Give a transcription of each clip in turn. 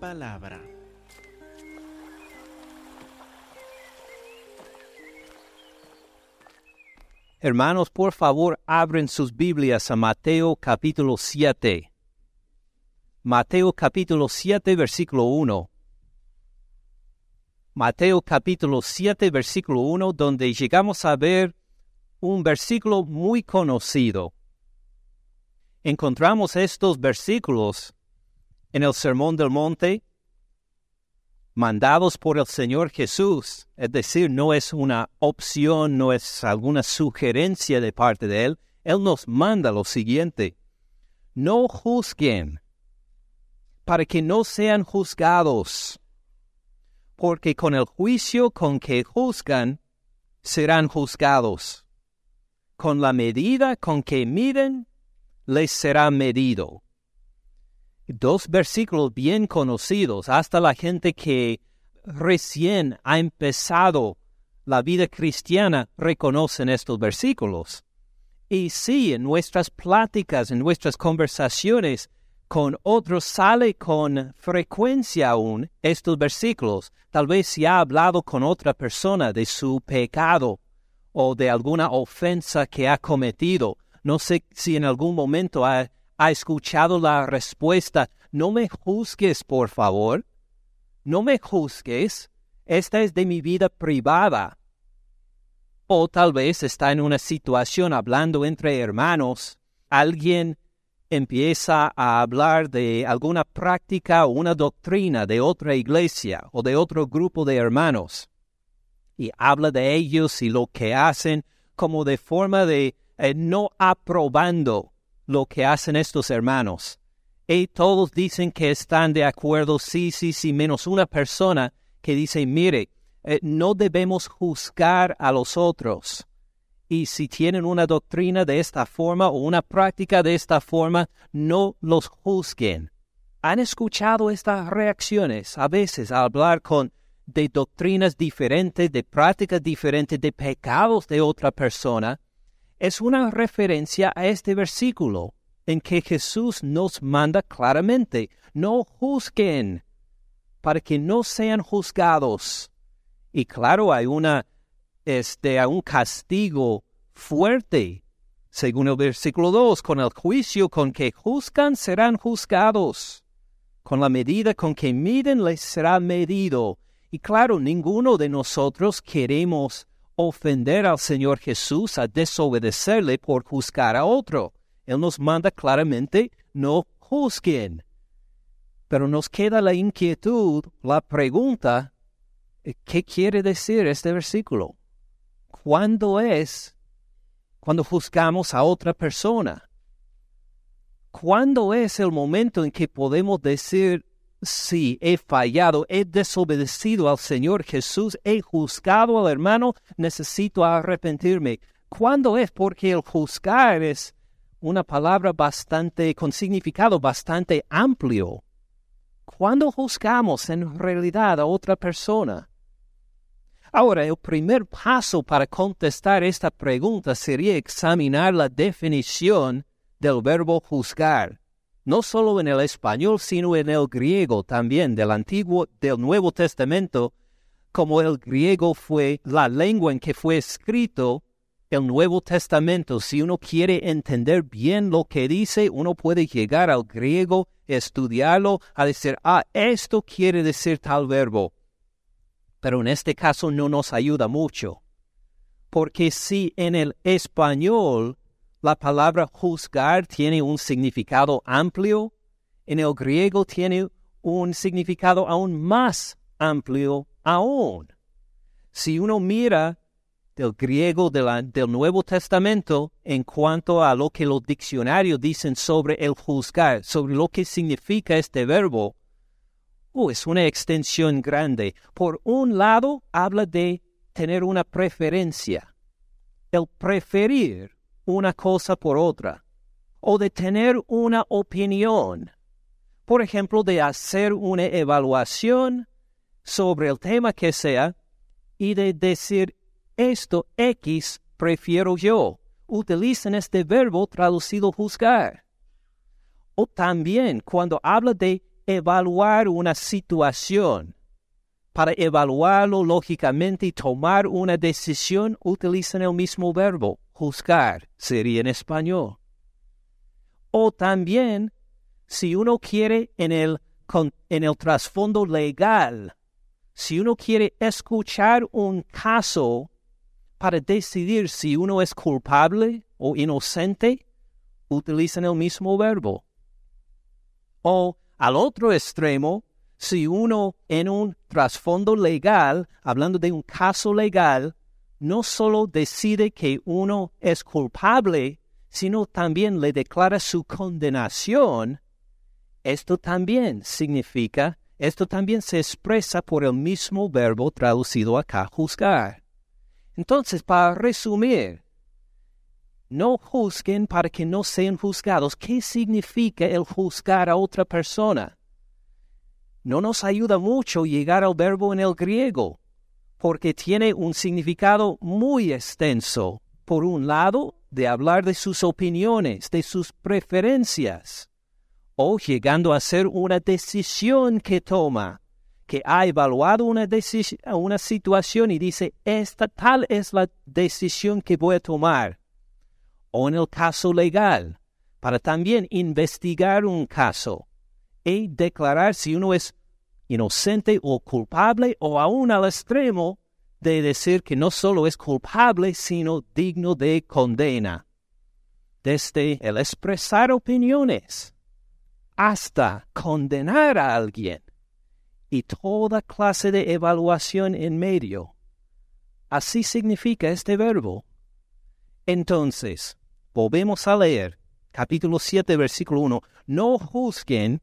palabra. Hermanos, por favor, abren sus Biblias a Mateo capítulo 7. Mateo capítulo 7, versículo 1. Mateo capítulo 7, versículo 1, donde llegamos a ver un versículo muy conocido. Encontramos estos versículos en el Sermón del Monte, mandados por el Señor Jesús, es decir, no es una opción, no es alguna sugerencia de parte de Él, Él nos manda lo siguiente, no juzguen para que no sean juzgados, porque con el juicio con que juzgan, serán juzgados. Con la medida con que miden, les será medido dos versículos bien conocidos, hasta la gente que recién ha empezado la vida cristiana reconocen estos versículos. Y sí, en nuestras pláticas, en nuestras conversaciones con otros sale con frecuencia aún estos versículos. Tal vez si ha hablado con otra persona de su pecado o de alguna ofensa que ha cometido. No sé si en algún momento ha ha escuchado la respuesta, no me juzgues, por favor, no me juzgues, esta es de mi vida privada. O tal vez está en una situación hablando entre hermanos, alguien empieza a hablar de alguna práctica o una doctrina de otra iglesia o de otro grupo de hermanos. Y habla de ellos y lo que hacen como de forma de eh, no aprobando lo que hacen estos hermanos. Y todos dicen que están de acuerdo, sí, sí, sí, menos una persona que dice, mire, eh, no debemos juzgar a los otros. Y si tienen una doctrina de esta forma o una práctica de esta forma, no los juzguen. ¿Han escuchado estas reacciones a veces al hablar con de doctrinas diferentes, de prácticas diferentes, de pecados de otra persona? Es una referencia a este versículo en que Jesús nos manda claramente, no juzguen para que no sean juzgados. Y claro, hay una, este, un castigo fuerte, según el versículo 2, con el juicio con que juzgan serán juzgados. Con la medida con que miden les será medido. Y claro, ninguno de nosotros queremos ofender al Señor Jesús, a desobedecerle por juzgar a otro. Él nos manda claramente, no juzguen. Pero nos queda la inquietud, la pregunta, ¿qué quiere decir este versículo? ¿Cuándo es cuando juzgamos a otra persona? ¿Cuándo es el momento en que podemos decir, Sí, he fallado, he desobedecido al Señor Jesús, he juzgado al hermano, necesito arrepentirme. ¿Cuándo es? Porque el juzgar es una palabra bastante, con significado bastante amplio. ¿Cuándo juzgamos en realidad a otra persona? Ahora, el primer paso para contestar esta pregunta sería examinar la definición del verbo juzgar no solo en el español, sino en el griego también, del Antiguo, del Nuevo Testamento, como el griego fue la lengua en que fue escrito el Nuevo Testamento. Si uno quiere entender bien lo que dice, uno puede llegar al griego, estudiarlo, a decir, ah, esto quiere decir tal verbo. Pero en este caso no nos ayuda mucho. Porque si en el español la palabra juzgar tiene un significado amplio, en el griego tiene un significado aún más amplio aún. Si uno mira del griego del Nuevo Testamento en cuanto a lo que los diccionarios dicen sobre el juzgar, sobre lo que significa este verbo, oh, es una extensión grande. Por un lado, habla de tener una preferencia, el preferir una cosa por otra, o de tener una opinión, por ejemplo, de hacer una evaluación sobre el tema que sea y de decir esto X prefiero yo. Utilizan este verbo traducido juzgar. O también cuando habla de evaluar una situación, para evaluarlo lógicamente y tomar una decisión, utilizan el mismo verbo, juzgar, sería en español. O también, si uno quiere en el, en el trasfondo legal, si uno quiere escuchar un caso para decidir si uno es culpable o inocente, utilizan el mismo verbo. O al otro extremo, si uno en un trasfondo legal, hablando de un caso legal, no solo decide que uno es culpable, sino también le declara su condenación, esto también significa, esto también se expresa por el mismo verbo traducido acá, juzgar. Entonces, para resumir, no juzguen para que no sean juzgados. ¿Qué significa el juzgar a otra persona? No nos ayuda mucho llegar al verbo en el griego, porque tiene un significado muy extenso. Por un lado, de hablar de sus opiniones, de sus preferencias, o llegando a ser una decisión que toma, que ha evaluado una, una situación y dice, esta tal es la decisión que voy a tomar o en el caso legal, para también investigar un caso y declarar si uno es inocente o culpable o aún al extremo de decir que no solo es culpable, sino digno de condena. Desde el expresar opiniones hasta condenar a alguien y toda clase de evaluación en medio. Así significa este verbo. Entonces, Volvemos a leer capítulo 7, versículo 1. No juzguen.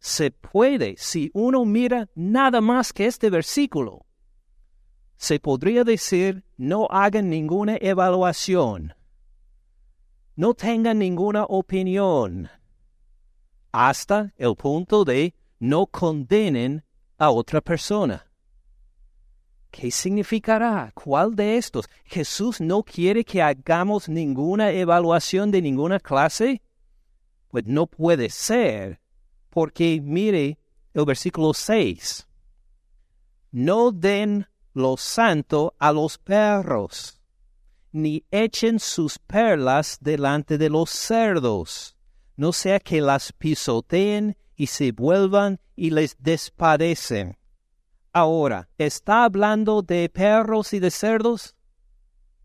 Se puede, si uno mira nada más que este versículo, se podría decir no hagan ninguna evaluación, no tengan ninguna opinión, hasta el punto de no condenen a otra persona. ¿Qué significará? ¿Cuál de estos? ¿Jesús no quiere que hagamos ninguna evaluación de ninguna clase? Pues no puede ser, porque mire el versículo 6. No den lo santo a los perros, ni echen sus perlas delante de los cerdos, no sea que las pisoteen y se vuelvan y les despadecen. Ahora, ¿está hablando de perros y de cerdos?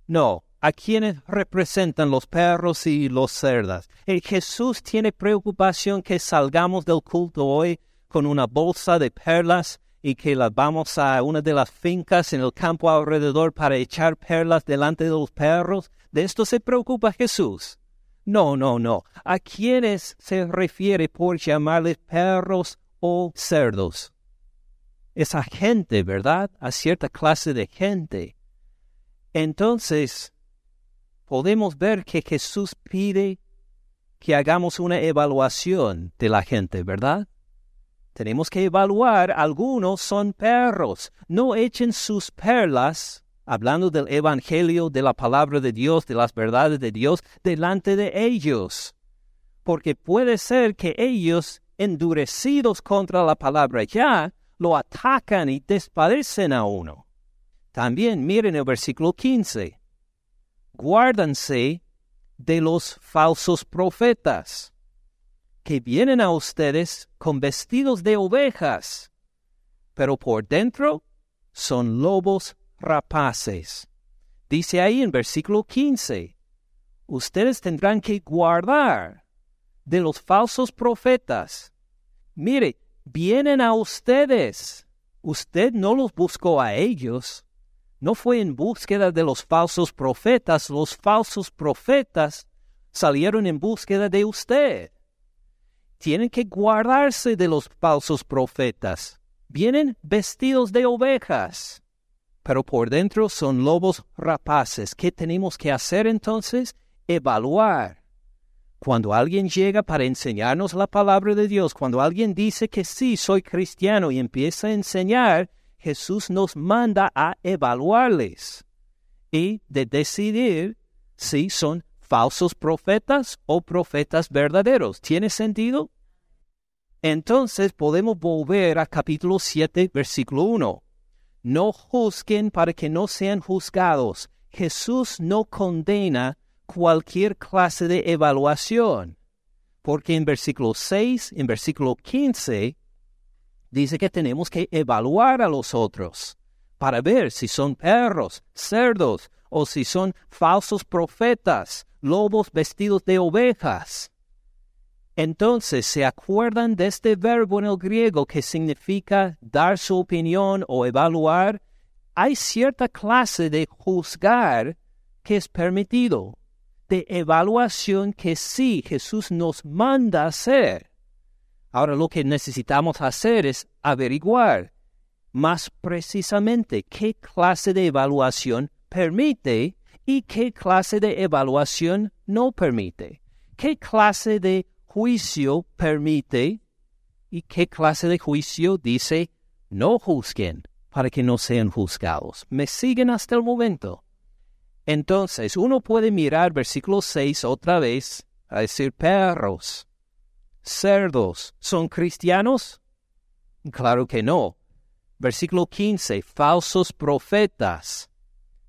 No, ¿a quiénes representan los perros y los cerdas? El Jesús tiene preocupación que salgamos del culto hoy con una bolsa de perlas y que las vamos a una de las fincas en el campo alrededor para echar perlas delante de los perros. ¿De esto se preocupa Jesús? No, no, no. ¿A quiénes se refiere por llamarles perros o cerdos? esa gente, ¿verdad? A cierta clase de gente. Entonces, podemos ver que Jesús pide que hagamos una evaluación de la gente, ¿verdad? Tenemos que evaluar, algunos son perros, no echen sus perlas, hablando del Evangelio, de la palabra de Dios, de las verdades de Dios, delante de ellos, porque puede ser que ellos, endurecidos contra la palabra ya, lo atacan y despadecen a uno. También miren el versículo 15. Guárdanse de los falsos profetas, que vienen a ustedes con vestidos de ovejas, pero por dentro son lobos rapaces. Dice ahí en versículo 15, ustedes tendrán que guardar de los falsos profetas. Mire, vienen a ustedes. Usted no los buscó a ellos. No fue en búsqueda de los falsos profetas. Los falsos profetas salieron en búsqueda de usted. Tienen que guardarse de los falsos profetas. Vienen vestidos de ovejas, pero por dentro son lobos rapaces. ¿Qué tenemos que hacer entonces? Evaluar cuando alguien llega para enseñarnos la palabra de Dios, cuando alguien dice que sí, soy cristiano y empieza a enseñar, Jesús nos manda a evaluarles y de decidir si son falsos profetas o profetas verdaderos. ¿Tiene sentido? Entonces podemos volver a capítulo 7, versículo 1. No juzguen para que no sean juzgados. Jesús no condena cualquier clase de evaluación, porque en versículo 6, en versículo 15, dice que tenemos que evaluar a los otros para ver si son perros, cerdos o si son falsos profetas, lobos vestidos de ovejas. Entonces, ¿se acuerdan de este verbo en el griego que significa dar su opinión o evaluar? Hay cierta clase de juzgar que es permitido, de evaluación que sí Jesús nos manda hacer. Ahora lo que necesitamos hacer es averiguar más precisamente qué clase de evaluación permite y qué clase de evaluación no permite. ¿Qué clase de juicio permite y qué clase de juicio dice no juzguen para que no sean juzgados? ¿Me siguen hasta el momento? Entonces uno puede mirar versículo 6 otra vez a decir perros, cerdos, ¿son cristianos? Claro que no. Versículo 15, falsos profetas.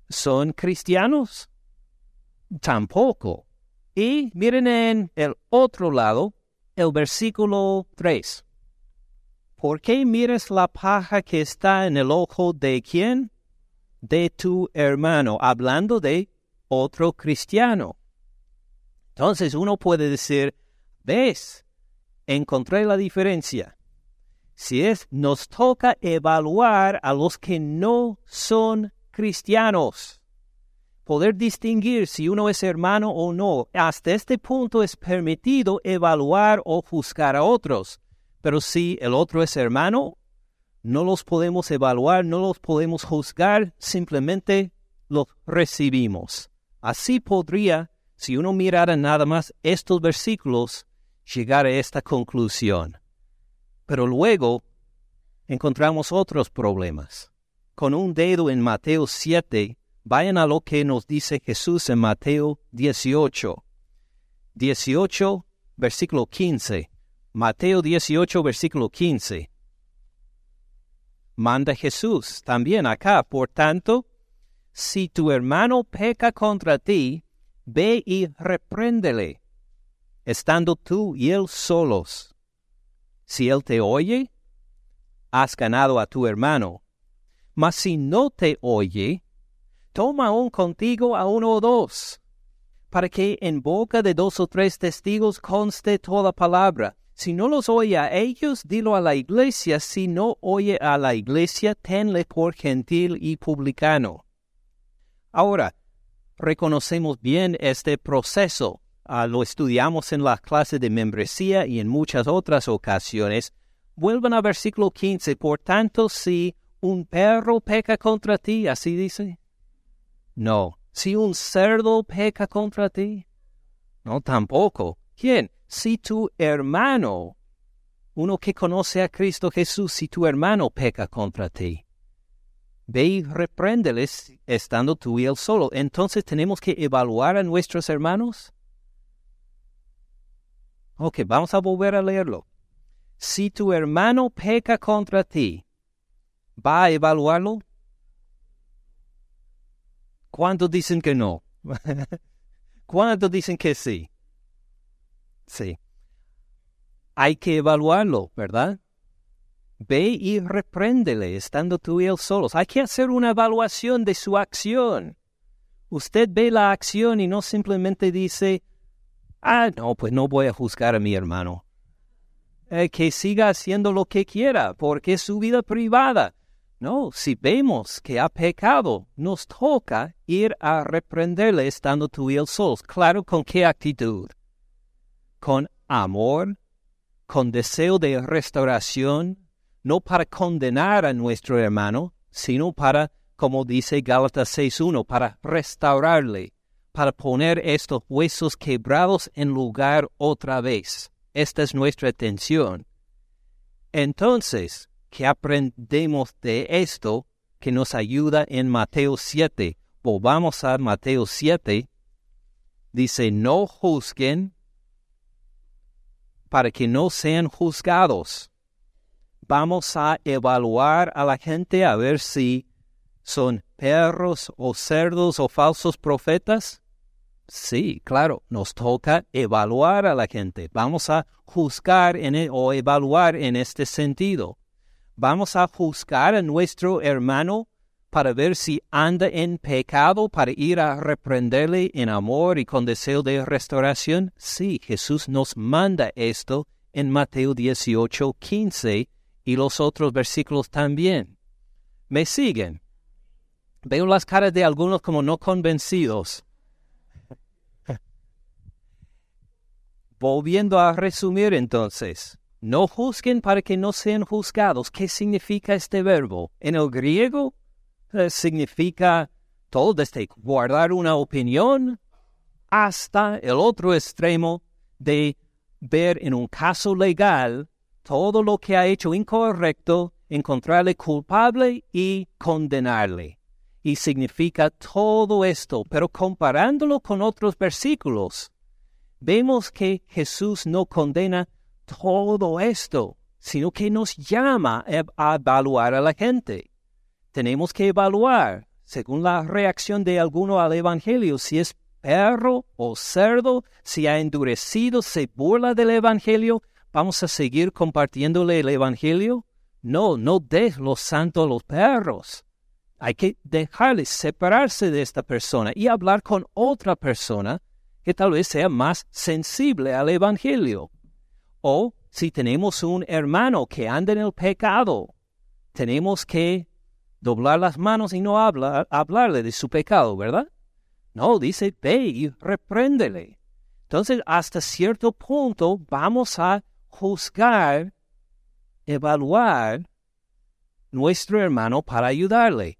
¿Son cristianos? Tampoco. Y miren en el otro lado, el versículo 3. ¿Por qué miras la paja que está en el ojo de quién? De tu hermano, hablando de otro cristiano. Entonces uno puede decir, ves, encontré la diferencia. Si es, nos toca evaluar a los que no son cristianos. Poder distinguir si uno es hermano o no. Hasta este punto es permitido evaluar o juzgar a otros. Pero si el otro es hermano, no los podemos evaluar, no los podemos juzgar, simplemente los recibimos. Así podría, si uno mirara nada más estos versículos, llegar a esta conclusión. Pero luego encontramos otros problemas. Con un dedo en Mateo 7, vayan a lo que nos dice Jesús en Mateo 18. 18, versículo 15. Mateo 18, versículo 15. Manda Jesús también acá, por tanto, si tu hermano peca contra ti, ve y repréndele, estando tú y él solos si él te oye, has ganado a tu hermano. Mas si no te oye, toma aún contigo a uno o dos, para que en boca de dos o tres testigos conste toda palabra. Si no los oye a ellos, dilo a la iglesia. Si no oye a la iglesia, tenle por gentil y publicano. Ahora, reconocemos bien este proceso. Ah, lo estudiamos en la clase de membresía y en muchas otras ocasiones. Vuelvan al versículo 15. Por tanto, si un perro peca contra ti, así dice. No. Si un cerdo peca contra ti. No, tampoco. ¿Quién? Si tu hermano, uno que conoce a Cristo Jesús, si tu hermano peca contra ti. Ve y repréndeles estando tú y él solo. Entonces tenemos que evaluar a nuestros hermanos. Ok, vamos a volver a leerlo. Si tu hermano peca contra ti, ¿va a evaluarlo? ¿Cuántos dicen que no? ¿Cuántos dicen que sí? Sí. Hay que evaluarlo, ¿verdad? Ve y repréndele estando tú y él solos. Hay que hacer una evaluación de su acción. Usted ve la acción y no simplemente dice, Ah, no, pues no voy a juzgar a mi hermano. Eh, que siga haciendo lo que quiera, porque es su vida privada. No, si vemos que ha pecado, nos toca ir a reprenderle estando tú y el sol. Claro, ¿con qué actitud? Con amor, con deseo de restauración, no para condenar a nuestro hermano, sino para, como dice Gálatas 6.1, para restaurarle, para poner estos huesos quebrados en lugar otra vez. Esta es nuestra atención. Entonces, ¿qué aprendemos de esto que nos ayuda en Mateo 7? Volvamos a Mateo 7. Dice, no juzguen para que no sean juzgados. Vamos a evaluar a la gente a ver si son perros o cerdos o falsos profetas. Sí, claro, nos toca evaluar a la gente. Vamos a juzgar en e, o evaluar en este sentido. Vamos a juzgar a nuestro hermano para ver si anda en pecado, para ir a reprenderle en amor y con deseo de restauración? Sí, Jesús nos manda esto en Mateo 18, 15 y los otros versículos también. ¿Me siguen? Veo las caras de algunos como no convencidos. Volviendo a resumir entonces, no juzguen para que no sean juzgados. ¿Qué significa este verbo? En el griego eh, significa todo desde guardar una opinión hasta el otro extremo de ver en un caso legal todo lo que ha hecho incorrecto, encontrarle culpable y condenarle. Y significa todo esto, pero comparándolo con otros versículos, vemos que Jesús no condena todo esto, sino que nos llama a evaluar a la gente tenemos que evaluar, según la reacción de alguno al Evangelio, si es perro o cerdo, si ha endurecido, se burla del Evangelio, ¿vamos a seguir compartiéndole el Evangelio? No, no des los santos a los perros. Hay que dejarles separarse de esta persona y hablar con otra persona que tal vez sea más sensible al Evangelio. O si tenemos un hermano que anda en el pecado, tenemos que doblar las manos y no habla, hablarle de su pecado, ¿verdad? No, dice, ve y repréndele. Entonces, hasta cierto punto vamos a juzgar, evaluar nuestro hermano para ayudarle.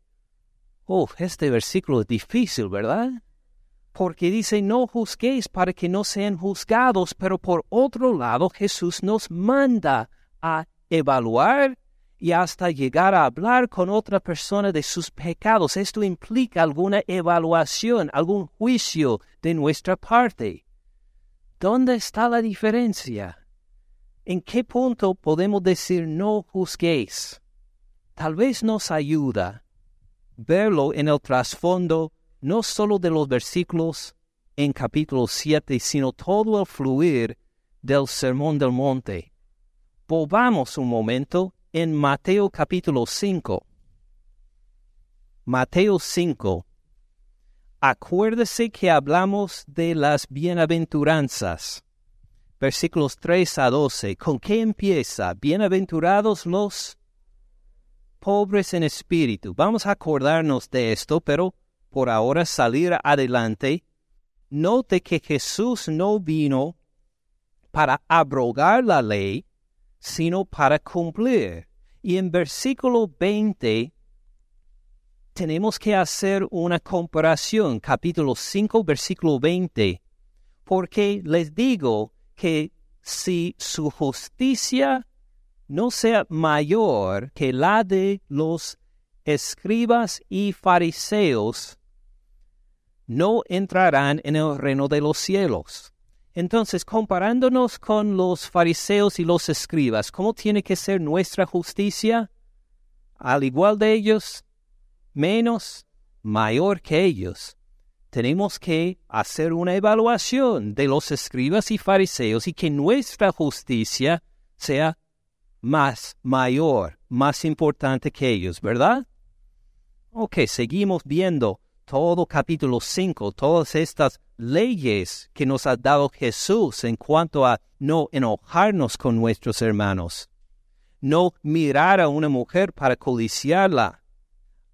Oh, este versículo es difícil, ¿verdad? Porque dice, no juzguéis para que no sean juzgados, pero por otro lado Jesús nos manda a evaluar y hasta llegar a hablar con otra persona de sus pecados. Esto implica alguna evaluación, algún juicio de nuestra parte. ¿Dónde está la diferencia? ¿En qué punto podemos decir no juzguéis? Tal vez nos ayuda verlo en el trasfondo no solo de los versículos en capítulo 7, sino todo el fluir del Sermón del Monte. Volvamos un momento en Mateo capítulo 5. Mateo 5. Acuérdese que hablamos de las bienaventuranzas. Versículos 3 a 12. ¿Con qué empieza? Bienaventurados los pobres en espíritu. Vamos a acordarnos de esto, pero por ahora salir adelante. Note que Jesús no vino para abrogar la ley, sino para cumplir. Y en versículo 20 tenemos que hacer una comparación, capítulo 5, versículo 20, porque les digo que si su justicia no sea mayor que la de los escribas y fariseos, no entrarán en el reino de los cielos. Entonces, comparándonos con los fariseos y los escribas, ¿cómo tiene que ser nuestra justicia? Al igual de ellos, menos, mayor que ellos. Tenemos que hacer una evaluación de los escribas y fariseos y que nuestra justicia sea más mayor, más importante que ellos, ¿verdad? Ok, seguimos viendo todo capítulo 5, todas estas leyes que nos ha dado Jesús en cuanto a no enojarnos con nuestros hermanos, no mirar a una mujer para codiciarla,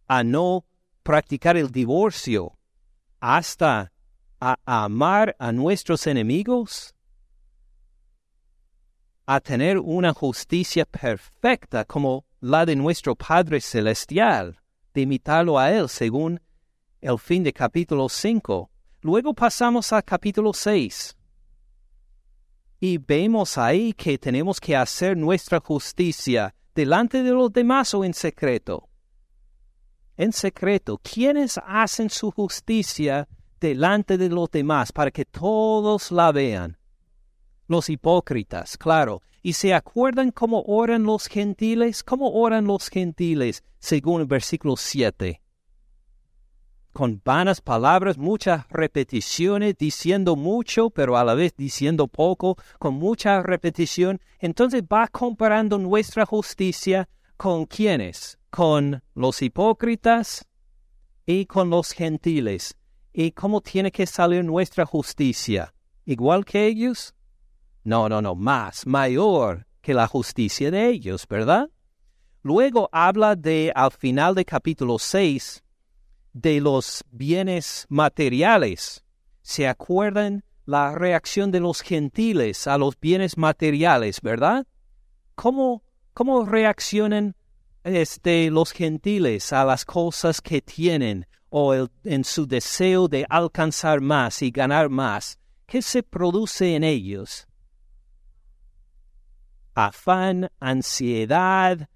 a no practicar el divorcio, hasta a amar a nuestros enemigos, a tener una justicia perfecta como la de nuestro Padre Celestial, de imitarlo a Él según el fin de capítulo 5. Luego pasamos a capítulo 6 y vemos ahí que tenemos que hacer nuestra justicia delante de los demás o en secreto. En secreto, ¿quiénes hacen su justicia delante de los demás para que todos la vean? los hipócritas, claro. ¿Y se acuerdan cómo oran los gentiles? ¿Cómo oran los gentiles según el versículo 7? Con vanas palabras, muchas repeticiones, diciendo mucho, pero a la vez diciendo poco, con mucha repetición. Entonces va comparando nuestra justicia con quiénes? Con los hipócritas y con los gentiles. ¿Y cómo tiene que salir nuestra justicia? ¿Igual que ellos? No, no, no, más, mayor que la justicia de ellos, ¿verdad? Luego habla de, al final del capítulo 6, de los bienes materiales. ¿Se acuerdan la reacción de los gentiles a los bienes materiales, verdad? ¿Cómo, cómo reaccionan este, los gentiles a las cosas que tienen o en su deseo de alcanzar más y ganar más? ¿Qué se produce en ellos? afán, ansiedad,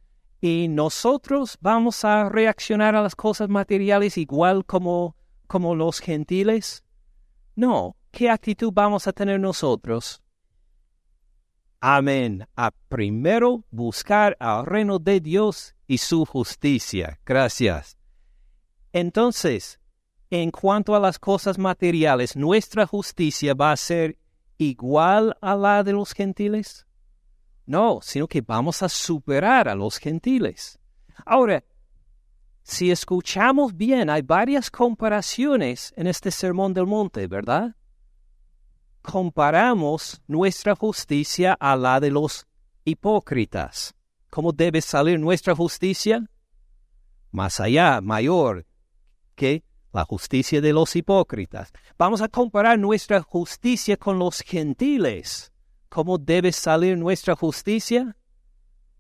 y nosotros vamos a reaccionar a las cosas materiales igual como, como los gentiles? No, ¿qué actitud vamos a tener nosotros? Amén. A primero buscar al reino de Dios y su justicia. Gracias. Entonces, en cuanto a las cosas materiales, ¿nuestra justicia va a ser igual a la de los gentiles? No, sino que vamos a superar a los gentiles. Ahora, si escuchamos bien, hay varias comparaciones en este Sermón del Monte, ¿verdad? Comparamos nuestra justicia a la de los hipócritas. ¿Cómo debe salir nuestra justicia? Más allá, mayor que la justicia de los hipócritas. Vamos a comparar nuestra justicia con los gentiles. ¿Cómo debe salir nuestra justicia?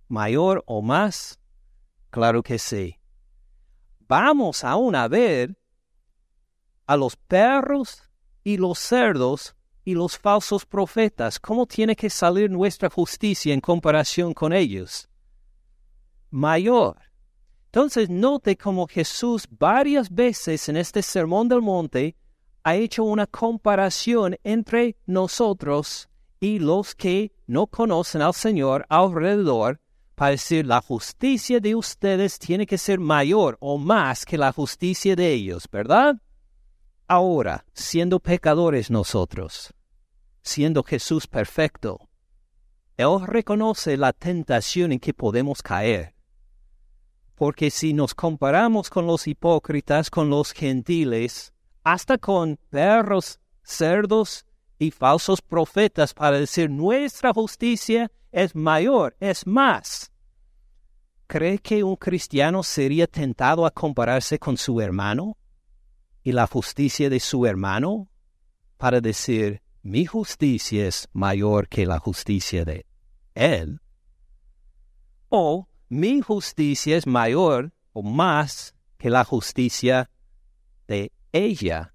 ¿Mayor o más? Claro que sí. Vamos aún a ver a los perros y los cerdos y los falsos profetas. ¿Cómo tiene que salir nuestra justicia en comparación con ellos? Mayor. Entonces note cómo Jesús varias veces en este Sermón del Monte ha hecho una comparación entre nosotros y los que no conocen al Señor alrededor para decir la justicia de ustedes tiene que ser mayor o más que la justicia de ellos, ¿verdad? Ahora, siendo pecadores nosotros, siendo Jesús perfecto, Él reconoce la tentación en que podemos caer. Porque si nos comparamos con los hipócritas, con los gentiles, hasta con perros, cerdos y falsos profetas para decir nuestra justicia es mayor, es más. ¿Cree que un cristiano sería tentado a compararse con su hermano y la justicia de su hermano para decir mi justicia es mayor que la justicia de él? ¿O mi justicia es mayor o más que la justicia de ella?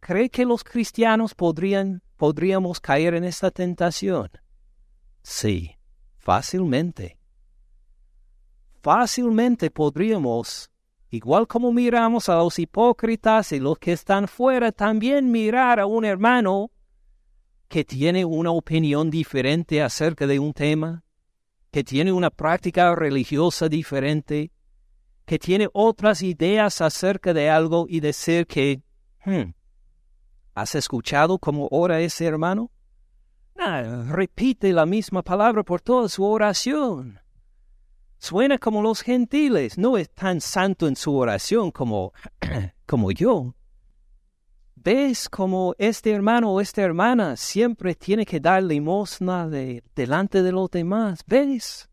¿Cree que los cristianos podrían, podríamos caer en esta tentación? Sí, fácilmente. Fácilmente podríamos, igual como miramos a los hipócritas y los que están fuera, también mirar a un hermano que tiene una opinión diferente acerca de un tema, que tiene una práctica religiosa diferente, que tiene otras ideas acerca de algo y decir que, hmm, ¿Has escuchado cómo ora ese hermano? Ah, repite la misma palabra por toda su oración. Suena como los gentiles, no es tan santo en su oración como, como yo. ¿Ves cómo este hermano o esta hermana siempre tiene que dar limosna de, delante de los demás? ¿Ves?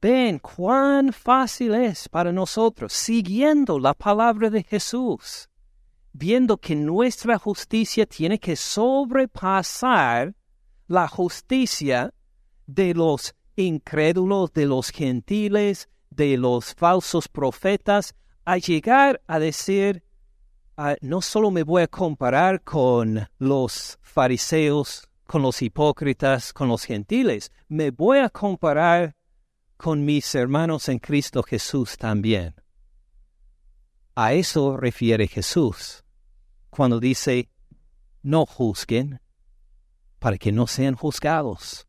Ven cuán fácil es para nosotros, siguiendo la palabra de Jesús, viendo que nuestra justicia tiene que sobrepasar la justicia de los incrédulos, de los gentiles, de los falsos profetas, a llegar a decir, ah, no solo me voy a comparar con los fariseos, con los hipócritas, con los gentiles, me voy a comparar con mis hermanos en Cristo Jesús también. A eso refiere Jesús cuando dice, no juzguen, para que no sean juzgados.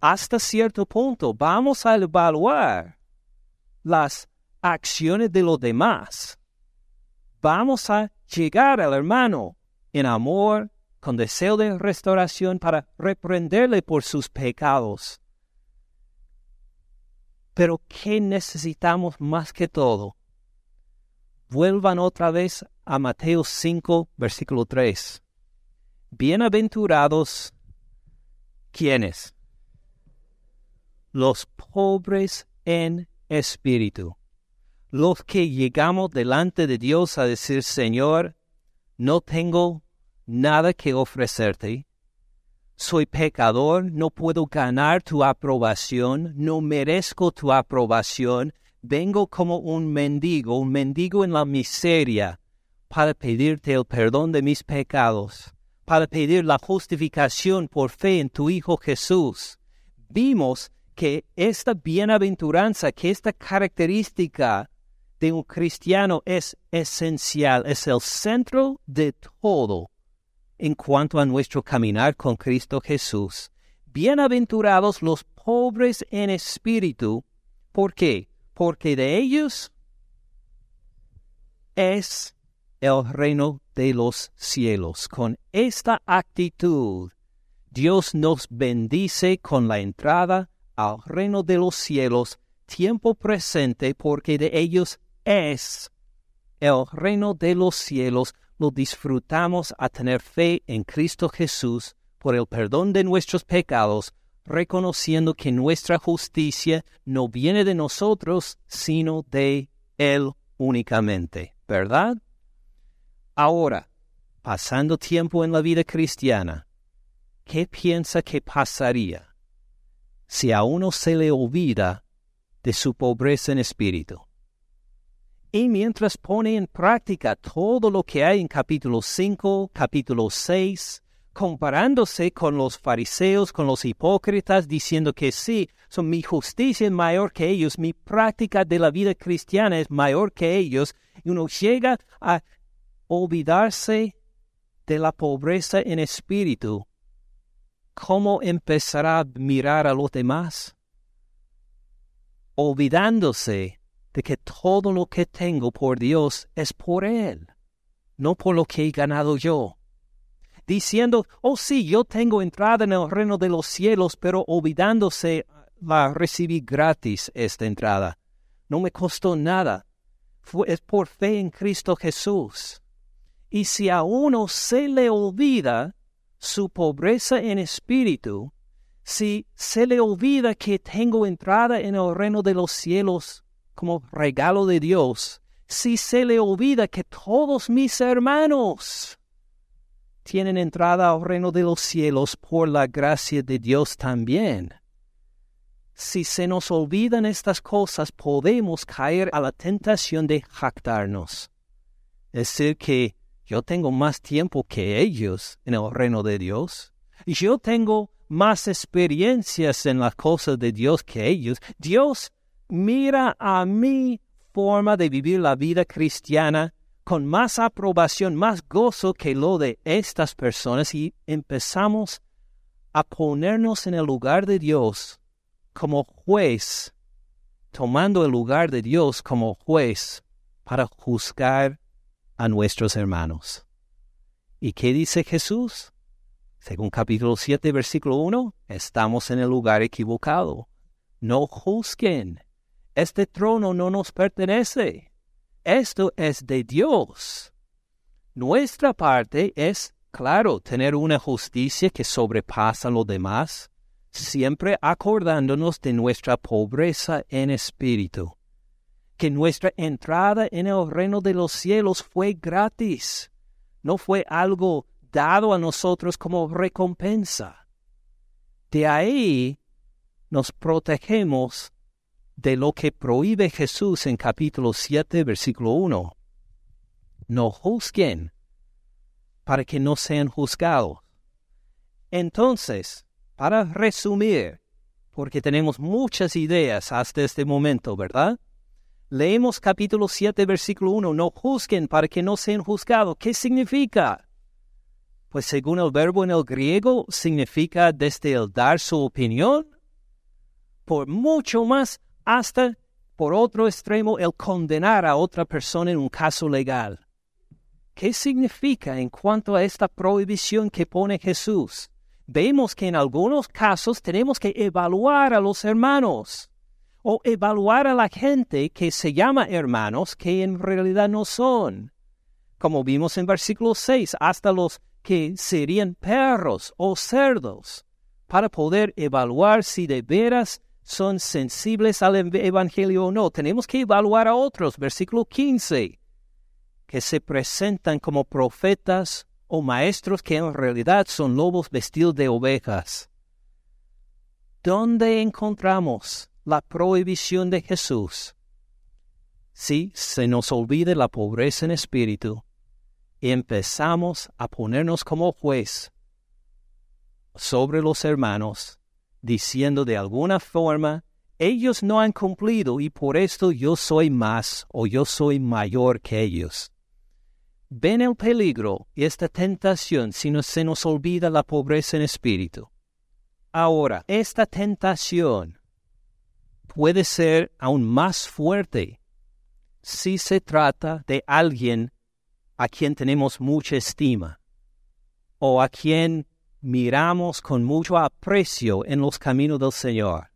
Hasta cierto punto vamos a evaluar las acciones de los demás. Vamos a llegar al hermano en amor, con deseo de restauración para reprenderle por sus pecados. Pero ¿qué necesitamos más que todo? Vuelvan otra vez a Mateo 5, versículo 3. Bienaventurados, ¿quiénes? Los pobres en espíritu. Los que llegamos delante de Dios a decir, Señor, no tengo nada que ofrecerte. Soy pecador, no puedo ganar tu aprobación, no merezco tu aprobación, vengo como un mendigo, un mendigo en la miseria, para pedirte el perdón de mis pecados, para pedir la justificación por fe en tu Hijo Jesús. Vimos que esta bienaventuranza, que esta característica de un cristiano es esencial, es el centro de todo en cuanto a nuestro caminar con Cristo Jesús. Bienaventurados los pobres en espíritu. ¿Por qué? Porque de ellos es el reino de los cielos. Con esta actitud, Dios nos bendice con la entrada al reino de los cielos, tiempo presente, porque de ellos es el reino de los cielos. Lo disfrutamos a tener fe en Cristo Jesús por el perdón de nuestros pecados, reconociendo que nuestra justicia no viene de nosotros, sino de Él únicamente, ¿verdad? Ahora, pasando tiempo en la vida cristiana, ¿qué piensa que pasaría si a uno se le olvida de su pobreza en espíritu? Y mientras pone en práctica todo lo que hay en capítulo 5, capítulo 6, comparándose con los fariseos, con los hipócritas, diciendo que sí, son mi justicia es mayor que ellos, mi práctica de la vida cristiana es mayor que ellos, y uno llega a olvidarse de la pobreza en espíritu, ¿cómo empezará a mirar a los demás? Olvidándose de que todo lo que tengo por Dios es por Él, no por lo que he ganado yo. Diciendo, oh sí, yo tengo entrada en el reino de los cielos, pero olvidándose la recibí gratis esta entrada. No me costó nada. Fue, es por fe en Cristo Jesús. Y si a uno se le olvida su pobreza en espíritu, si se le olvida que tengo entrada en el reino de los cielos como regalo de Dios, si se le olvida que todos mis hermanos tienen entrada al reino de los cielos por la gracia de Dios también. Si se nos olvidan estas cosas, podemos caer a la tentación de jactarnos. Es decir, que yo tengo más tiempo que ellos en el reino de Dios. Y yo tengo más experiencias en las cosas de Dios que ellos. Dios mira a mi forma de vivir la vida cristiana con más aprobación, más gozo que lo de estas personas y empezamos a ponernos en el lugar de Dios como juez, tomando el lugar de Dios como juez para juzgar a nuestros hermanos. ¿Y qué dice Jesús? Según capítulo 7, versículo 1, estamos en el lugar equivocado. No juzguen. Este trono no nos pertenece. Esto es de Dios. Nuestra parte es, claro, tener una justicia que sobrepasa lo demás, siempre acordándonos de nuestra pobreza en espíritu que nuestra entrada en el reino de los cielos fue gratis, no fue algo dado a nosotros como recompensa. De ahí nos protegemos de lo que prohíbe Jesús en capítulo 7, versículo 1. No juzguen para que no sean juzgados. Entonces, para resumir, porque tenemos muchas ideas hasta este momento, ¿verdad? Leemos capítulo 7, versículo 1, no juzguen para que no sean juzgados. ¿Qué significa? Pues según el verbo en el griego significa desde el dar su opinión, por mucho más hasta por otro extremo el condenar a otra persona en un caso legal. ¿Qué significa en cuanto a esta prohibición que pone Jesús? Vemos que en algunos casos tenemos que evaluar a los hermanos o evaluar a la gente que se llama hermanos que en realidad no son. Como vimos en versículo 6, hasta los que serían perros o cerdos, para poder evaluar si de veras son sensibles al Evangelio o no. Tenemos que evaluar a otros, versículo 15, que se presentan como profetas o maestros que en realidad son lobos vestidos de ovejas. ¿Dónde encontramos la prohibición de Jesús? Si se nos olvida la pobreza en espíritu, y empezamos a ponernos como juez sobre los hermanos, diciendo de alguna forma, ellos no han cumplido y por esto yo soy más o yo soy mayor que ellos. Ven el peligro y esta tentación si no se nos olvida la pobreza en espíritu. Ahora, esta tentación puede ser aún más fuerte si se trata de alguien a quien tenemos mucha estima o a quien miramos con mucho aprecio en los caminos del Señor.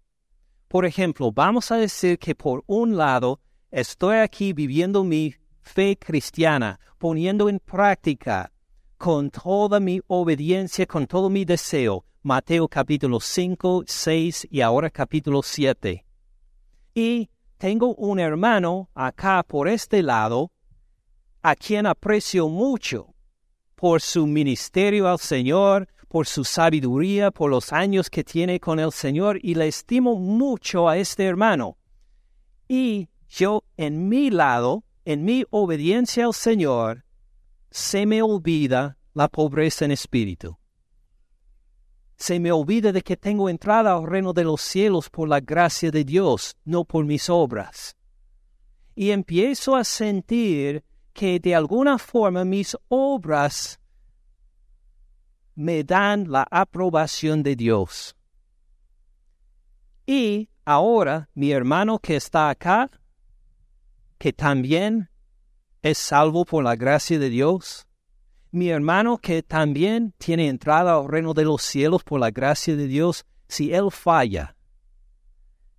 Por ejemplo, vamos a decir que por un lado estoy aquí viviendo mi fe cristiana, poniendo en práctica con toda mi obediencia, con todo mi deseo, Mateo capítulo 5, 6 y ahora capítulo 7. Y tengo un hermano acá por este lado a quien aprecio mucho por su ministerio al Señor, por su sabiduría, por los años que tiene con el Señor y le estimo mucho a este hermano. Y yo en mi lado, en mi obediencia al Señor, se me olvida la pobreza en espíritu. Se me olvida de que tengo entrada al reino de los cielos por la gracia de Dios, no por mis obras. Y empiezo a sentir que de alguna forma mis obras me dan la aprobación de Dios. Y ahora mi hermano que está acá, que también es salvo por la gracia de Dios, mi hermano que también tiene entrada al reino de los cielos por la gracia de Dios, si él falla,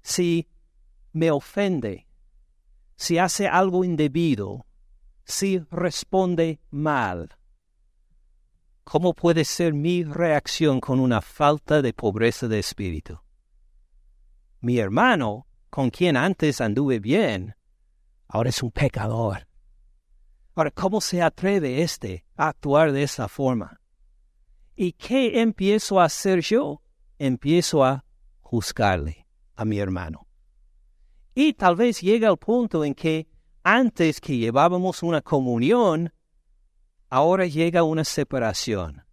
si me ofende, si hace algo indebido, si responde mal. ¿Cómo puede ser mi reacción con una falta de pobreza de espíritu? Mi hermano, con quien antes anduve bien, ahora es un pecador. Ahora, ¿cómo se atreve éste a actuar de esa forma? ¿Y qué empiezo a hacer yo? Empiezo a juzgarle a mi hermano. Y tal vez llega el punto en que antes que llevábamos una comunión, ahora llega una separación.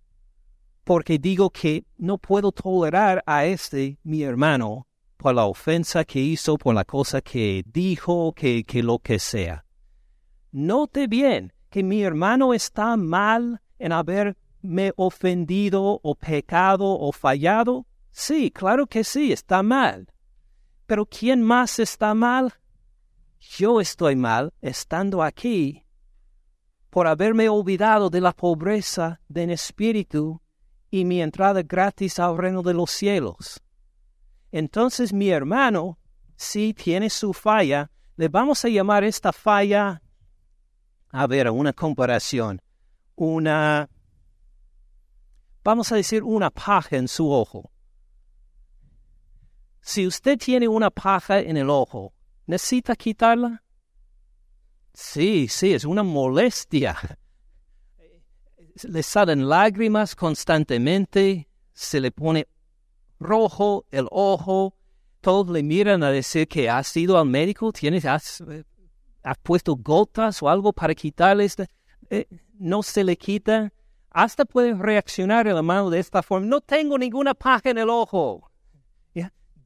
Porque digo que no puedo tolerar a este mi hermano por la ofensa que hizo, por la cosa que dijo, que, que lo que sea. Note bien que mi hermano está mal en haberme ofendido o pecado o fallado. Sí, claro que sí, está mal. Pero ¿quién más está mal? yo estoy mal estando aquí por haberme olvidado de la pobreza de espíritu y mi entrada gratis al reino de los cielos. Entonces mi hermano, si tiene su falla, le vamos a llamar esta falla, a ver, una comparación, una, vamos a decir una paja en su ojo. Si usted tiene una paja en el ojo, ¿Necesita quitarla? Sí, sí, es una molestia. Le salen lágrimas constantemente, se le pone rojo el ojo, todos le miran a decir que has ido al médico, tienes, has, eh, puesto gotas o algo para quitarle, este, eh, no se le quita, hasta puede reaccionar el mano de esta forma, no tengo ninguna paja en el ojo,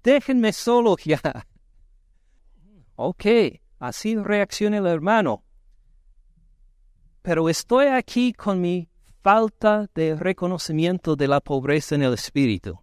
déjenme solo ya. Ok, así reacciona el hermano. Pero estoy aquí con mi falta de reconocimiento de la pobreza en el espíritu.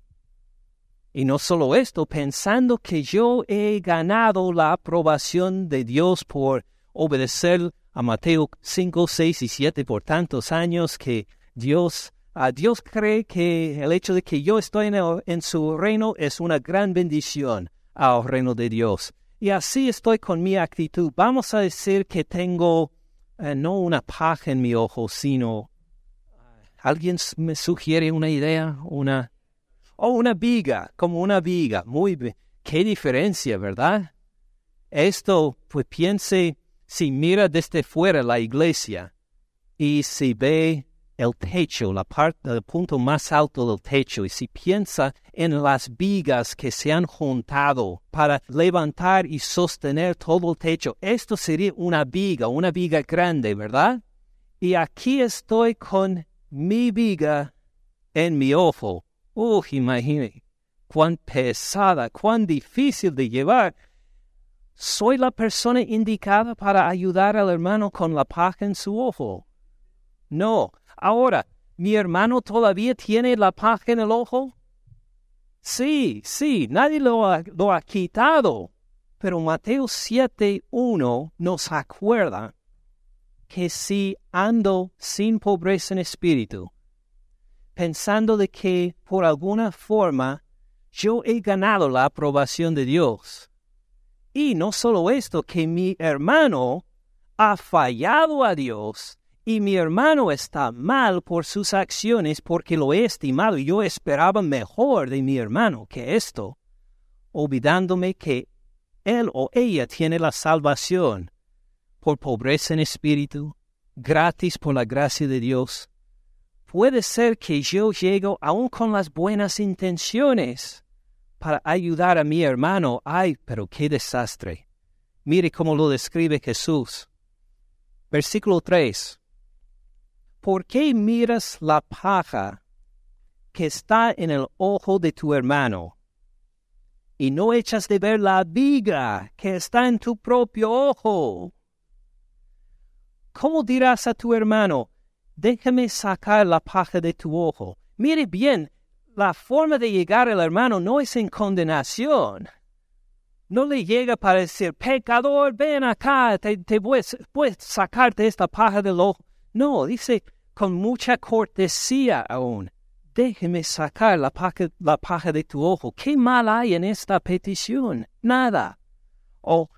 Y no solo esto, pensando que yo he ganado la aprobación de Dios por obedecer a Mateo 5, 6 y 7 por tantos años que Dios, a Dios cree que el hecho de que yo estoy en, su reino es una gran bendición al reino de Dios. Y así estoy con mi actitud. Vamos a decir que tengo eh, no una paja en mi ojo, sino... ¿Alguien me sugiere una idea? Una o una viga, como una viga. Muy bien. Qué diferencia, ¿verdad? Esto, pues piense, si mira desde fuera la iglesia y si ve el techo, la parte, el punto más alto del techo, y si piensa en las vigas que se han juntado para levantar y sostener todo el techo, esto sería una viga, una viga grande, ¿verdad? Y aquí estoy con mi viga en mi ojo, Uh, imagine cuán pesada, cuán difícil de llevar. ¿Soy la persona indicada para ayudar al hermano con la paja en su ojo? No. Ahora, ¿mi hermano todavía tiene la paja en el ojo? Sí, sí, nadie lo ha, quitado. Pero Mateo 7.1 nos acuerda que si ando sin pobreza en espíritu, pensando de que por alguna forma yo he ganado la aprobación de Dios. Y no solo esto, que mi hermano ha fallado a Dios y mi hermano está mal por sus acciones porque lo he estimado y yo esperaba mejor de mi hermano que esto, olvidándome que él o ella tiene la salvación por pobreza en espíritu, gratis por la gracia de Dios, puede ser que yo llego aún con las buenas intenciones para ayudar a mi hermano. Ay, pero qué desastre. Mire cómo lo describe Jesús. Versículo 3. ¿Por qué miras la paja que está en el ojo de tu hermano y no echas de ver la viga que está en tu propio ojo? ¿Cómo dirás a tu hermano, déjame sacar la paja de tu ojo. Mire bien, la forma de llegar al hermano no es en condenación. No le llega para decir, pecador, ven acá, te, voy, a sacarte esta paja del ojo. No, dice con mucha cortesía aún, déjeme sacar la paja, de tu ojo. ¿Qué mal hay en esta petición? Nada. Oh,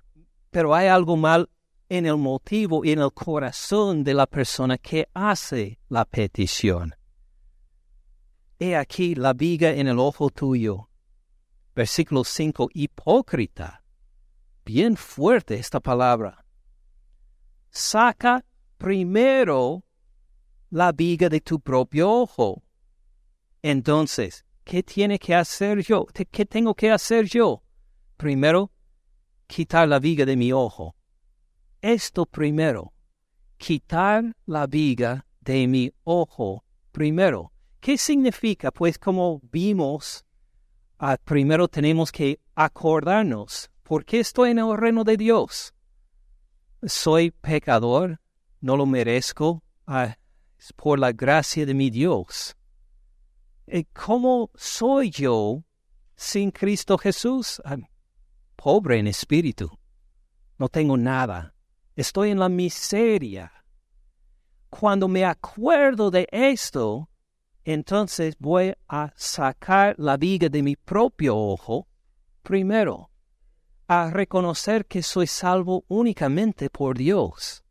pero hay algo mal en el motivo y en el corazón de la persona que hace la petición. He aquí la viga en el ojo tuyo. Versículo 5. Hipócrita. Bien fuerte esta palabra. Saca primero la viga de tu propio ojo. Entonces, ¿qué tiene que hacer yo? ¿Qué tengo que hacer yo? Primero, quitar la viga de mi ojo esto primero, quitar la viga de mi ojo primero. ¿Qué significa? Pues como vimos, ah, primero tenemos que acordarnos, ¿por qué estoy en el reino de Dios? Soy pecador, no lo merezco, ah, por la gracia de mi Dios. ¿Y ¿Cómo soy yo sin Cristo Jesús? Ah, pobre en espíritu, no tengo nada estoy en la miseria. Cuando me acuerdo de esto, entonces voy a sacar la viga de mi propio ojo primero, a reconocer que soy salvo únicamente por Dios,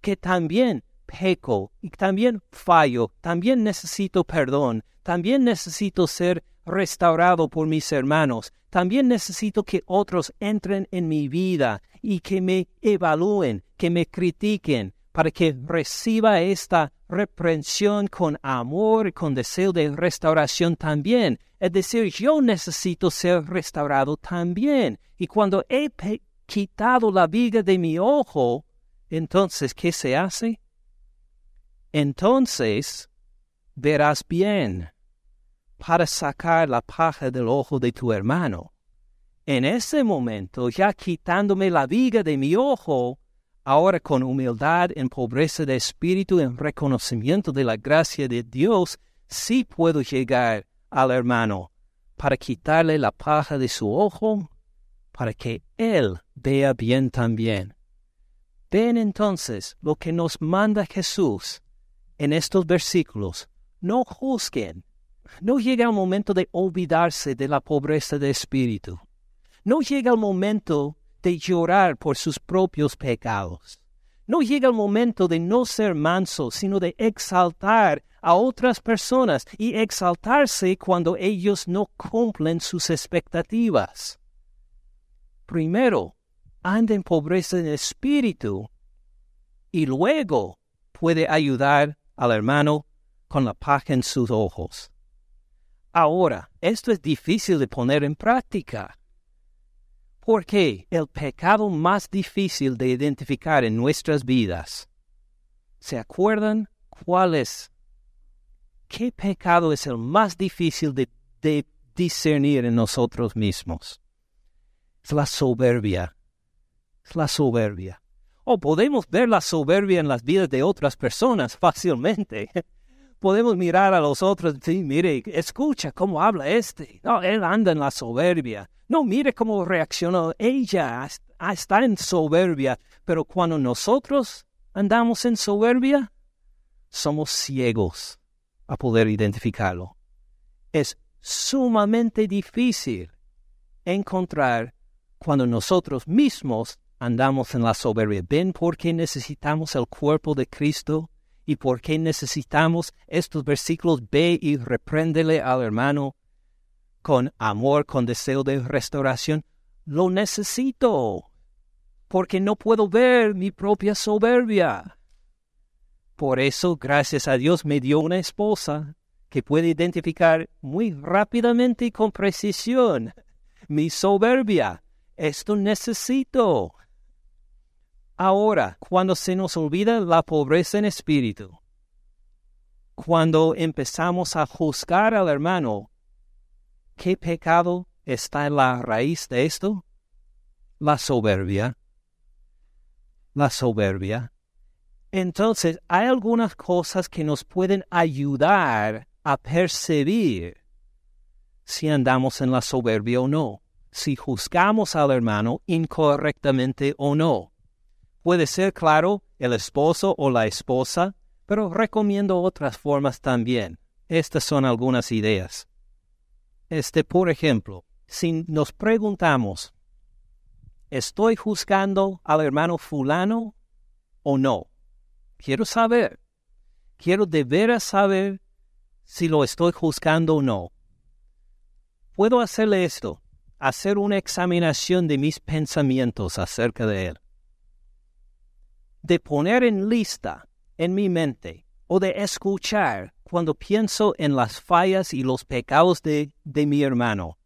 que también peco y también fallo, también necesito perdón, también necesito ser restaurado por mis hermanos. También necesito que otros entren en mi vida y que me evalúen, que me critiquen, para que reciba esta reprensión con amor y con deseo de restauración también. Es decir, yo necesito ser restaurado también. Y cuando he quitado la viga de mi ojo, entonces, ¿qué se hace? Entonces, verás bien para sacar la paja del ojo de tu hermano. En ese momento, ya quitándome la viga de mi ojo, ahora con humildad, en pobreza de espíritu, en reconocimiento de la gracia de Dios, sí puedo llegar al hermano para quitarle la paja de su ojo, para que él vea bien también. Ven entonces lo que nos manda Jesús en estos versículos. No juzguen. No llega el momento de olvidarse de la pobreza de espíritu. No llega el momento de llorar por sus propios pecados. No llega el momento de no ser manso, sino de exaltar a otras personas y exaltarse cuando ellos no cumplen sus expectativas. Primero, anda en pobreza de espíritu y luego puede ayudar al hermano con la paja en sus ojos. Ahora, esto es difícil de poner en práctica. Porque el pecado más difícil de identificar en nuestras vidas, ¿se acuerdan cuál es? ¿Qué pecado es el más difícil de, de discernir en nosotros mismos? Es la soberbia. Es la soberbia. O podemos ver la soberbia en las vidas de otras personas fácilmente. Podemos mirar a los otros decir, mire, escucha cómo habla este. No, él anda en la soberbia. No, mire cómo reaccionó. Ella está en soberbia, pero cuando nosotros andamos en soberbia, somos ciegos a poder identificarlo. Es sumamente difícil encontrar cuando nosotros mismos andamos en la soberbia. ¿Ven por qué necesitamos el cuerpo de Cristo? ¿Y por qué necesitamos estos versículos? Ve y repréndele al hermano con amor, con deseo de restauración, lo necesito, porque no puedo ver mi propia soberbia. Por eso, gracias a Dios, me dio una esposa que puede identificar muy rápidamente y con precisión mi soberbia. Esto necesito. Ahora, cuando se nos olvida la pobreza en espíritu, cuando empezamos a juzgar al hermano ¿Qué pecado está en la raíz de esto? La soberbia. La soberbia. Entonces, hay algunas cosas que nos pueden ayudar a percibir si andamos en la soberbia o no, si juzgamos al hermano incorrectamente o no. Puede ser, claro, el esposo o la esposa, pero recomiendo otras formas también. Estas son algunas ideas. Este, por ejemplo, si nos preguntamos, ¿estoy juzgando al hermano fulano o no? Quiero saber. Quiero de veras saber si lo estoy juzgando o no. Puedo hacerle esto, hacer una examinación de mis pensamientos acerca de él. De poner en lista en mi mente o de escuchar cuando pienso en las fallas y los pecados de, de mi hermano.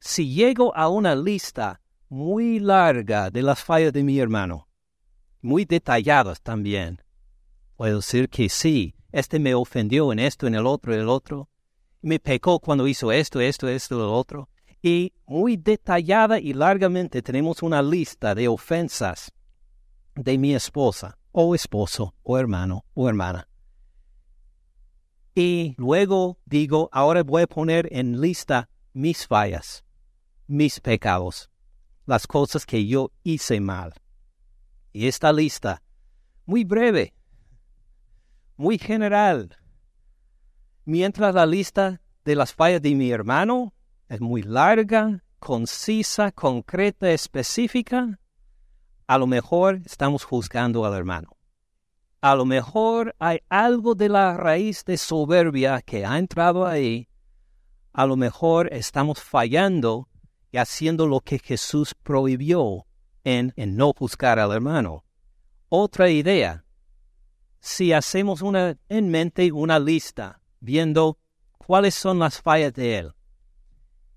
Si llego a una lista muy larga de las fallas de mi hermano, muy detalladas también, puedo decir que sí, este me ofendió en esto, en el otro, en el otro, me pecó cuando hizo esto, esto, esto, lo otro, y muy detallada y largamente tenemos una lista de ofensas de mi esposa, o esposo, o hermano, o hermana. Y luego digo, ahora voy a poner en lista mis fallas, mis pecados, las cosas que yo hice mal. Y esta lista, muy breve, muy general, mientras la lista de las fallas de mi hermano es muy larga, concisa, concreta, específica, a lo mejor estamos juzgando al hermano a lo mejor hay algo de la raíz de soberbia que ha entrado ahí. A lo mejor estamos fallando y haciendo lo que Jesús prohibió en, en no juzgar al hermano. Otra idea. Si hacemos una, en mente una lista viendo cuáles son las fallas de él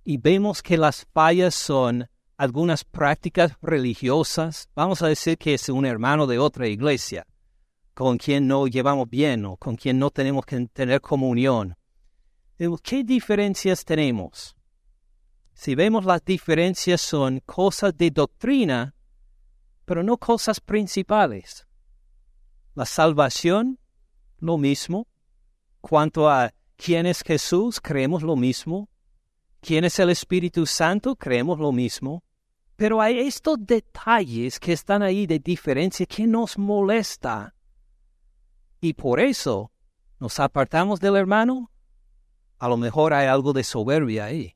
y vemos que las fallas son algunas prácticas religiosas, vamos a decir que es un hermano de otra iglesia, con quien no llevamos bien o con quien no tenemos que tener comunión. ¿Qué diferencias tenemos? Si vemos las diferencias son cosas de doctrina, pero no cosas principales. La salvación, lo mismo. Cuanto a quién es Jesús, creemos lo mismo. ¿Quién es el Espíritu Santo? Creemos lo mismo. Pero hay estos detalles que están ahí de diferencia que nos molesta. Y por eso nos apartamos del hermano. A lo mejor hay algo de soberbia ahí.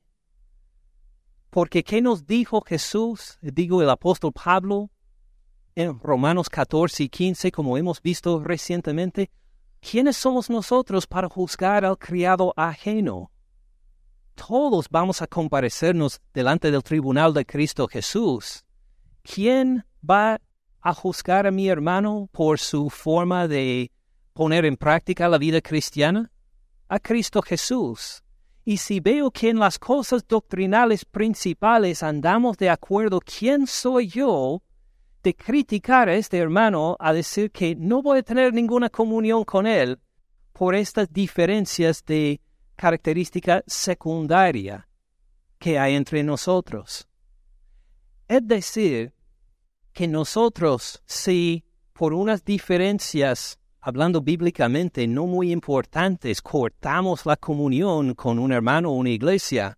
Porque ¿qué nos dijo Jesús? Digo el apóstol Pablo en Romanos 14 y 15, como hemos visto recientemente. ¿Quiénes somos nosotros para juzgar al criado ajeno? Todos vamos a comparecernos delante del tribunal de Cristo Jesús. ¿Quién va a juzgar a mi hermano por su forma de poner en práctica la vida cristiana? A Cristo Jesús. Y si veo que en las cosas doctrinales principales andamos de acuerdo, ¿quién soy yo de criticar a este hermano a decir que no voy a tener ninguna comunión con él por estas diferencias de característica secundaria que hay entre nosotros? Es decir, que nosotros, si por unas diferencias, hablando bíblicamente, no muy importantes, cortamos la comunión con un hermano o una iglesia,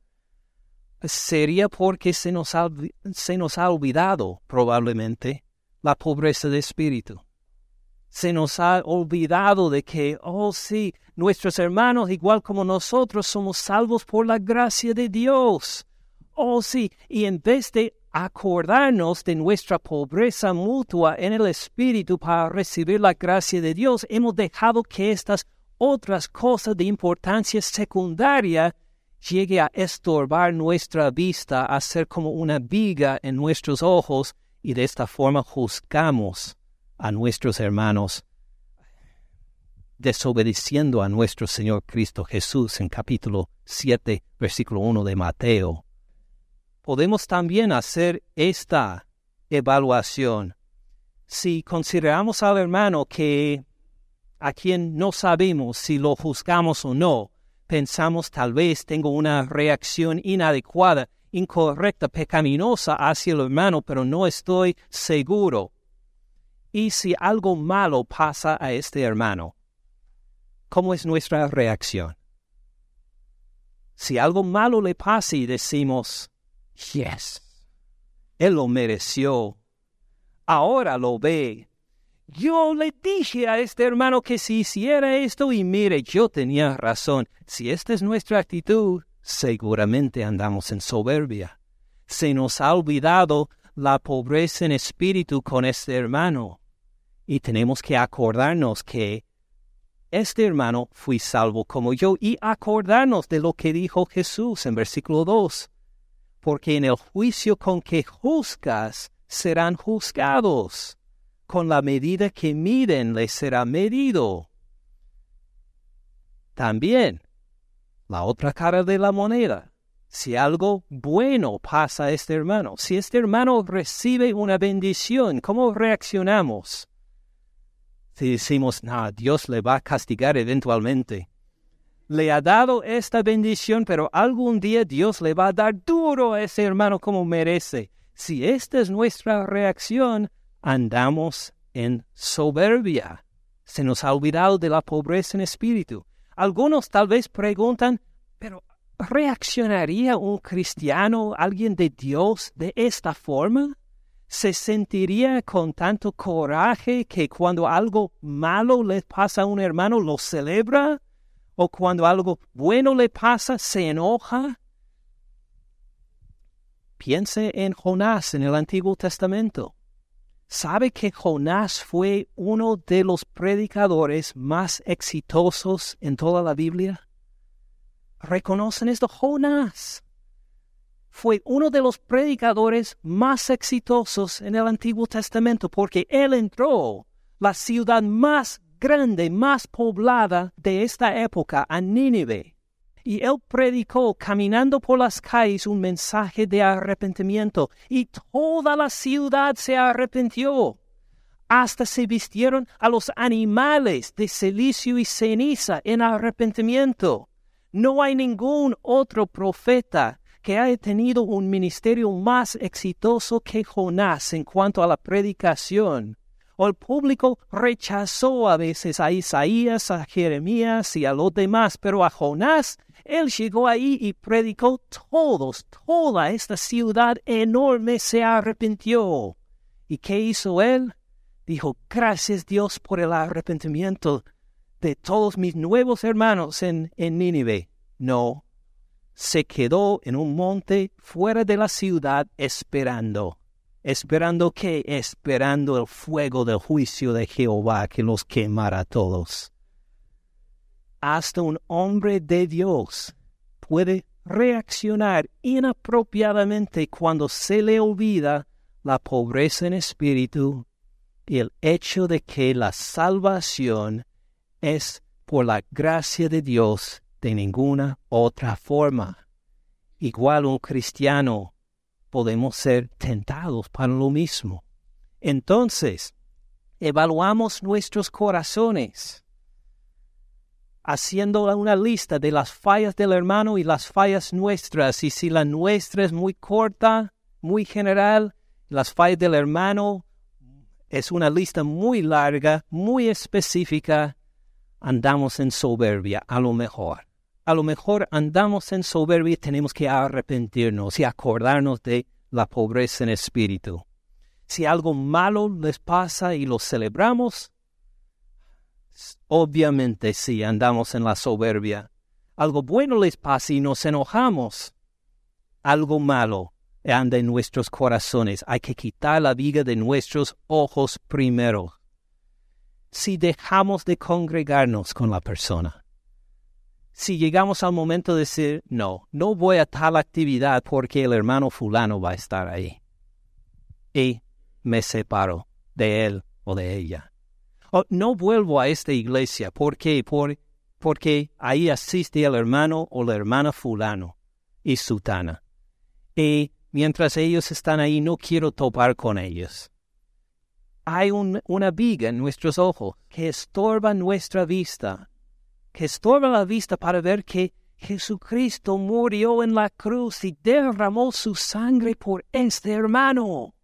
sería porque se nos, ha, se nos ha olvidado probablemente la pobreza de espíritu. Se nos ha olvidado de que, oh sí, nuestros hermanos, igual como nosotros, somos salvos por la gracia de Dios. Oh sí, y en vez de acordarnos de nuestra pobreza mutua en el Espíritu para recibir la gracia de Dios, hemos dejado que estas otras cosas de importancia secundaria llegue a estorbar nuestra vista, a ser como una viga en nuestros ojos, y de esta forma juzgamos a nuestros hermanos, desobedeciendo a nuestro Señor Cristo Jesús en capítulo 7, versículo 1 de Mateo. Podemos también hacer esta evaluación. Si consideramos al hermano que a quien no sabemos si lo juzgamos o no, pensamos tal vez tengo una reacción inadecuada, incorrecta, pecaminosa hacia el hermano, pero no estoy seguro. Y si algo malo pasa a este hermano, ¿cómo es nuestra reacción? Si algo malo le pasa y decimos, yes, él lo mereció, ahora lo ve, yo le dije a este hermano que si hiciera esto y mire, yo tenía razón. Si esta es nuestra actitud, seguramente andamos en soberbia. Se nos ha olvidado la pobreza en espíritu con este hermano. Y tenemos que acordarnos que este hermano fui salvo como yo y acordarnos de lo que dijo Jesús en versículo 2. Porque en el juicio con que juzgas serán juzgados con la medida que miden les será medido. También, la otra cara de la moneda. Si algo bueno pasa a este hermano, si este hermano recibe una bendición, ¿cómo reaccionamos? Si decimos, no, Dios le va a castigar eventualmente. Le ha dado esta bendición, pero algún día Dios le va a dar duro a ese hermano como merece. Si esta es nuestra reacción, andamos en soberbia. Se nos ha olvidado de la pobreza en espíritu. Algunos tal vez preguntan, pero ¿reaccionaría un cristiano, alguien de Dios, de esta forma? ¿Se sentiría con tanto coraje que cuando algo malo le pasa a un hermano lo celebra? ¿O cuando algo bueno le pasa se enoja? Piense en Jonás en el Antiguo Testamento. ¿Sabe que Jonás fue uno de los predicadores más exitosos en toda la Biblia? ¿Reconocen esto? Jonás fue uno de los predicadores más exitosos en el Antiguo Testamento porque él entró la ciudad más grande, más poblada de esta época, a Nínive y él predicó caminando por las calles un mensaje de arrepentimiento, y toda la ciudad se arrepintió. Hasta se vistieron a los animales de cilicio y ceniza en arrepentimiento. No hay ningún otro profeta que haya tenido un ministerio más exitoso que Jonás en cuanto a la predicación. O el público rechazó a veces a Isaías, a Jeremías y a los demás, pero a Jonás, él llegó ahí y predicó todos, toda esta ciudad enorme se arrepintió. ¿Y qué hizo él? Dijo, gracias Dios por el arrepentimiento de todos mis nuevos hermanos en, en Nínive. No, se quedó en un monte fuera de la ciudad esperando. ¿Esperando qué? Esperando el fuego del juicio de Jehová que los quemará a todos. Hasta un hombre de Dios puede reaccionar inapropiadamente cuando se le olvida la pobreza en espíritu y el hecho de que la salvación es por la gracia de Dios de ninguna otra forma. Igual un cristiano podemos ser tentados para lo mismo. Entonces, evaluamos nuestros corazones, haciendo una lista de las fallas del hermano y las fallas nuestras, y si la nuestra es muy corta, muy general, las fallas del hermano es una lista muy larga, muy específica, andamos en soberbia, a lo mejor a lo mejor andamos en soberbia tenemos que arrepentirnos y acordarnos de la pobreza en espíritu. Si algo malo les pasa y lo celebramos, obviamente sí, andamos en la soberbia. Algo bueno les pasa y nos enojamos. Algo malo anda en nuestros corazones. Hay que quitar la viga de nuestros ojos primero. Si dejamos de congregarnos con la persona, si llegamos al momento de decir, no, no voy a tal actividad porque el hermano fulano va a estar ahí. Y me separo de él o de ella. O no vuelvo a esta iglesia porque, por, porque ahí asiste el hermano o la hermana fulano y sutana. Y mientras ellos están ahí no quiero topar con ellos. Hay una viga en nuestros ojos que estorba nuestra vista que estorba la vista para ver que Jesucristo murió en la cruz y derramó su sangre por este hermano.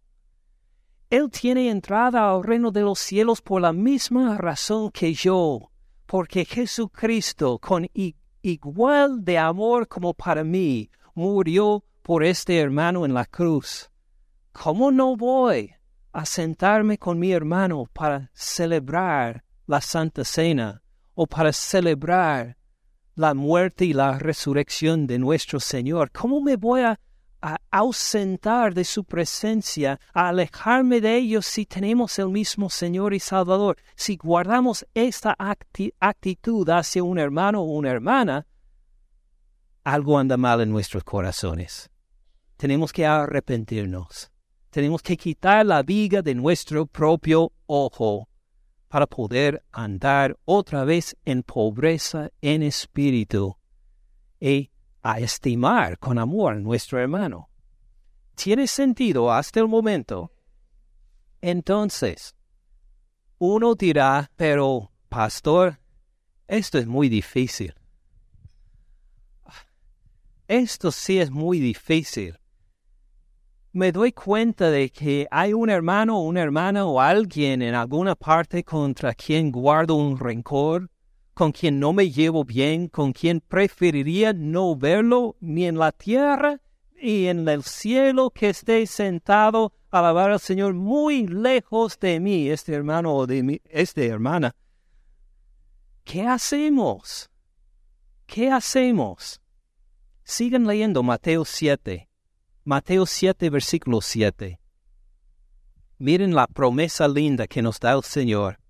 Él tiene entrada al reino de los cielos por la misma razón que yo, porque Jesucristo, con igual de amor como para mí, murió por este hermano en la cruz. ¿Cómo no voy a sentarme con mi hermano para celebrar la Santa Cena? O para celebrar la muerte y la resurrección de nuestro Señor? ¿Cómo me voy a, ausentar de su presencia, a alejarme de ellos si tenemos el mismo Señor y Salvador? Si guardamos esta actitud hacia un hermano o una hermana, algo anda mal en nuestros corazones. Tenemos que arrepentirnos. Tenemos que quitar la viga de nuestro propio ojo para poder andar otra vez en pobreza en espíritu y a estimar con amor a nuestro hermano. ¿Tiene sentido hasta el momento? Entonces, uno dirá, pero, pastor, esto es muy difícil. Esto sí es muy difícil me doy cuenta de que hay un hermano o una hermana o alguien en alguna parte contra quien guardo un rencor, con quien no me llevo bien, con quien preferiría no verlo ni en la tierra ni en el cielo que esté sentado a alabar al Señor muy lejos de mí, este hermano o de mí, esta hermana. ¿Qué hacemos? ¿Qué hacemos? Sigan leyendo Mateo 7. Mateo 7, versículo 7. Miren la promesa linda que nos da el Señor.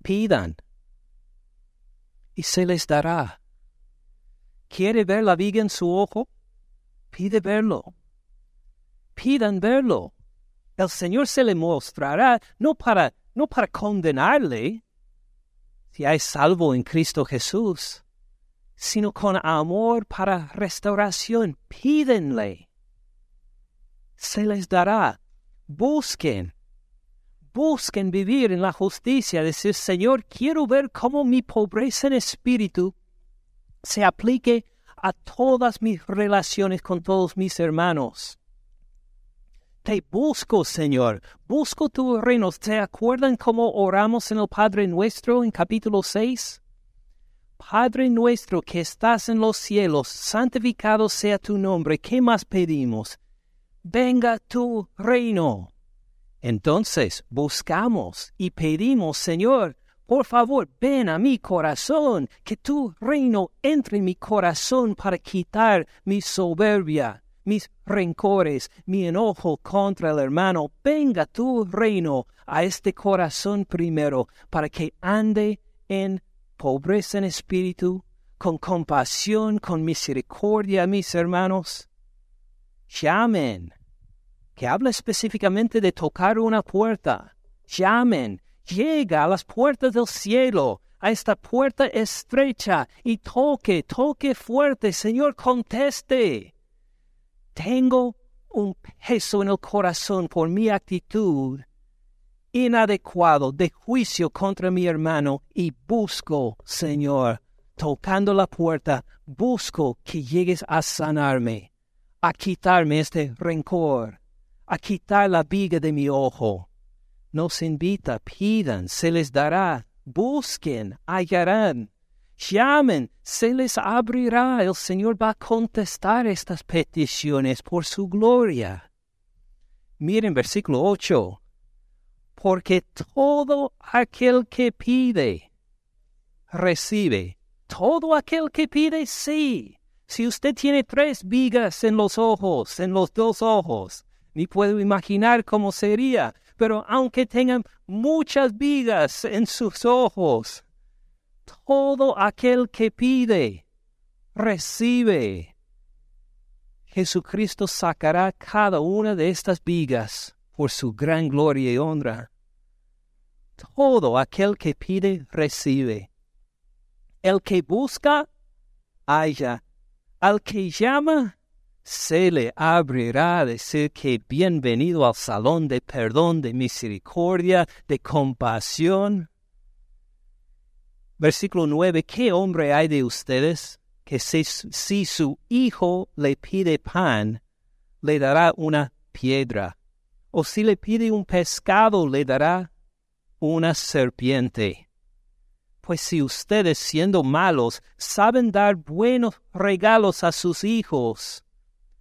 Pidan y se les dará. ¿Quiere ver la viga en su ojo? Pide verlo. Pidan verlo. El Señor se le mostrará no para, no para condenarle, si hay salvo en Cristo Jesús, sino con amor para restauración. Pídenle se les dará. Busquen, busquen vivir en la justicia, decir, Señor, quiero ver cómo mi pobreza en espíritu se aplique a todas mis relaciones con todos mis hermanos. Te busco, Señor, busco tu reino. ¿Se acuerdan cómo oramos en el Padre Nuestro en capítulo 6? Padre nuestro que estás en los cielos, santificado sea tu nombre. ¿Qué más pedimos? Venga tu reino. Entonces buscamos y pedimos, Señor, por favor, ven a mi corazón, que tu reino entre en mi corazón para quitar mi soberbia, mis rencores, mi enojo contra el hermano. Venga tu reino a este corazón primero, para que ande en pobreza en espíritu, con compasión, con misericordia, mis hermanos. Llamen, que habla específicamente de tocar una puerta. Llamen, llega a las puertas del cielo, a esta puerta estrecha, y toque, toque fuerte, Señor, conteste. Tengo un peso en el corazón por mi actitud. Inadecuado de juicio contra mi hermano. Y busco, Señor, tocando la puerta, busco que llegues a sanarme, a quitarme este rencor, a quitar la viga de mi ojo. Nos invita, pidan, se les dará, busquen, hallarán, llamen, se les abrirá, el Señor va a contestar estas peticiones por su gloria. Miren versículo 8 porque todo aquel que pide, recibe. Todo aquel que pide, sí. Si usted tiene tres vigas en los ojos, en los dos ojos, ni puedo imaginar cómo sería, pero aunque tengan muchas vigas en sus ojos, todo aquel que pide, recibe. Jesucristo sacará cada una de estas vigas por su gran gloria y honra. Todo aquel que pide, recibe. El que busca, halla. Al que llama, se le abrirá decir que bienvenido al salón de perdón, de misericordia, de compasión. Versículo 9. ¿Qué hombre hay de ustedes que si, si su hijo le pide pan, le dará una piedra? o si le pide un pescado le dará una serpiente. Pues si ustedes siendo malos saben dar buenos regalos a sus hijos,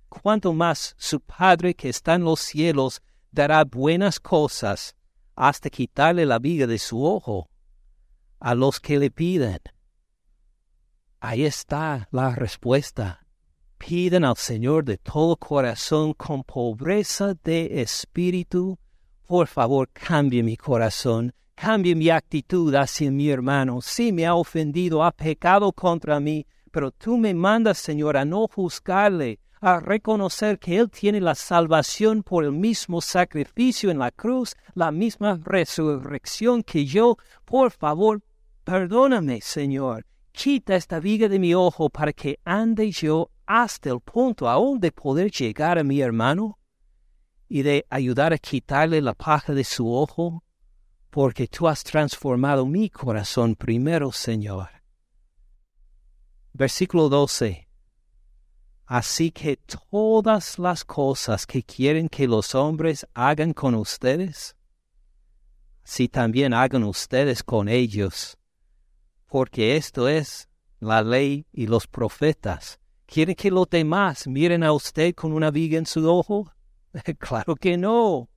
cuánto más su Padre que está en los cielos dará buenas cosas hasta quitarle la viga de su ojo a los que le piden. Ahí está la respuesta piden al Señor de todo corazón con pobreza de espíritu, por favor cambie mi corazón, cambie mi actitud hacia mi hermano. Si me ha ofendido, ha pecado contra mí, pero tú me mandas, Señor, a no juzgarle, a reconocer que Él tiene la salvación por el mismo sacrificio en la cruz, la misma resurrección que yo. Por favor, perdóname, Señor. Quita esta viga de mi ojo para que ande yo hasta el punto aún de poder llegar a mi hermano y de ayudar a quitarle la paja de su ojo, porque tú has transformado mi corazón primero, Señor. Versículo 12. Así que todas las cosas que quieren que los hombres hagan con ustedes, si también hagan ustedes con ellos, porque esto es la ley y los profetas. ¿Quiere que los demás miren a usted con una viga en su ojo? claro que no.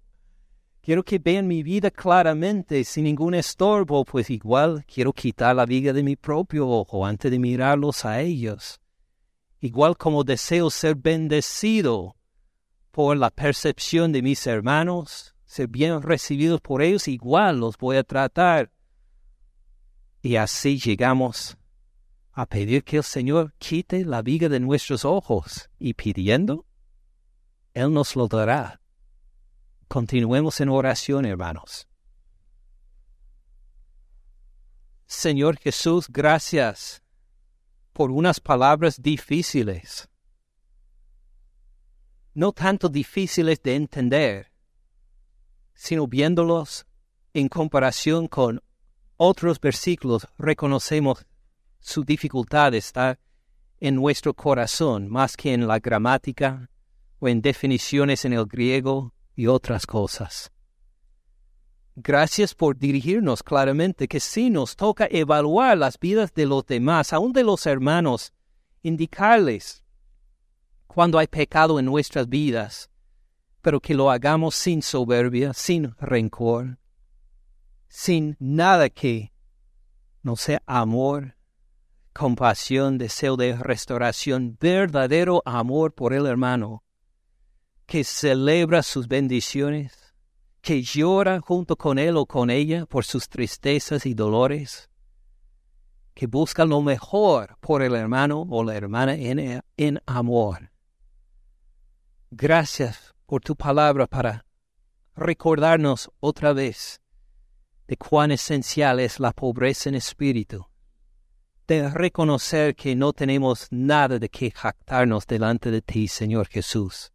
Quiero que vean mi vida claramente, sin ningún estorbo, pues igual quiero quitar la viga de mi propio ojo antes de mirarlos a ellos. Igual como deseo ser bendecido por la percepción de mis hermanos, ser bien recibidos por ellos, igual los voy a tratar. Y así llegamos a pedir que el Señor quite la viga de nuestros ojos y pidiendo, Él nos lo dará. Continuemos en oración, hermanos. Señor Jesús, gracias por unas palabras difíciles. No tanto difíciles de entender, sino viéndolos en comparación con otros versículos, reconocemos su dificultad está en nuestro corazón más que en la gramática o en definiciones en el griego y otras cosas. Gracias por dirigirnos claramente que sí nos toca evaluar las vidas de los demás, aun de los hermanos, indicarles cuando hay pecado en nuestras vidas, pero que lo hagamos sin soberbia, sin rencor, sin nada que no sea amor, compasión, deseo de restauración, verdadero amor por el hermano, que celebra sus bendiciones, que llora junto con él o con ella por sus tristezas y dolores, que busca lo mejor por el hermano o la hermana en, en amor. Gracias por tu palabra para recordarnos otra vez de cuán esencial es la pobreza en espíritu, de reconocer que no tenemos nada de que jactarnos delante de ti, Señor Jesús.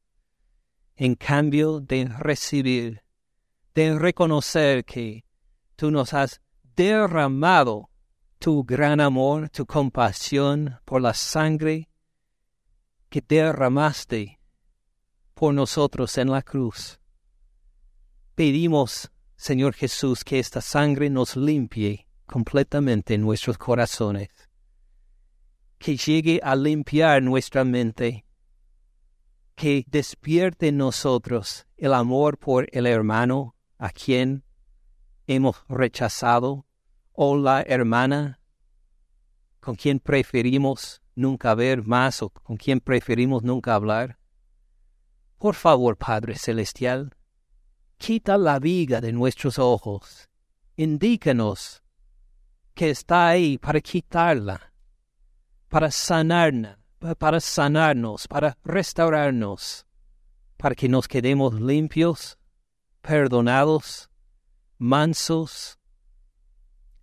En cambio de recibir de reconocer que tú nos has derramado tu gran amor, tu compasión por la sangre que derramaste por nosotros en la cruz. Pedimos, Señor Jesús, que esta sangre nos limpie completamente en nuestros corazones, que llegue a limpiar nuestra mente, que despierte en nosotros el amor por el hermano, a quien hemos rechazado o la hermana con quien preferimos nunca ver más o con quien preferimos nunca hablar? Por favor, Padre Celestial, quita la viga de nuestros ojos, indícanos que está ahí para quitarla, para sanarnos, para sanarnos, para restaurarnos, para que nos quedemos limpios perdonados, mansos,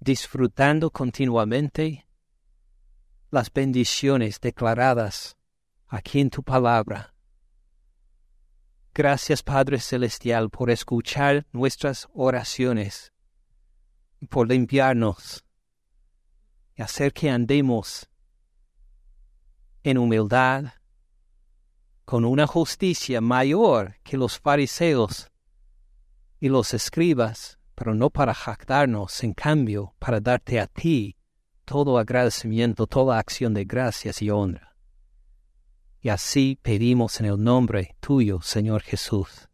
disfrutando continuamente las bendiciones declaradas aquí en tu palabra. Gracias Padre Celestial por escuchar nuestras oraciones, por limpiarnos y hacer que andemos en humildad, con una justicia mayor que los fariseos y los escribas, pero no para jactarnos, en cambio, para darte a ti todo agradecimiento, toda acción de gracias y honra. Y así pedimos en el nombre tuyo, Señor Jesús.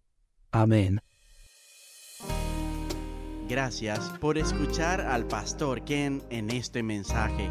Amén. Gracias por escuchar al pastor Ken en este mensaje.